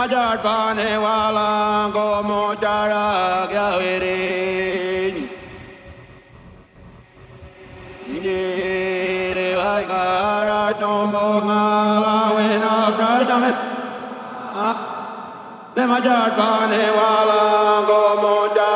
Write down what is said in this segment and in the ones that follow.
majar pane walang como jarak ya wiring Yere vai kara tombo ngala wena prajamet Ne majar pane como jarak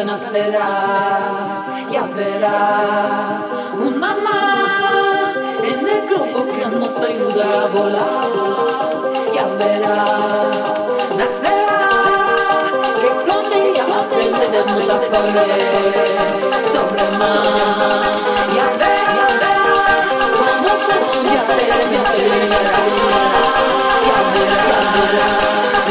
nacerá, ya verá una más en el globo que nos ayuda a volar, ya verá, nacerá, que con ella aprenderemos a correr sobre mar, ya verá, como se mi ya verá, ya.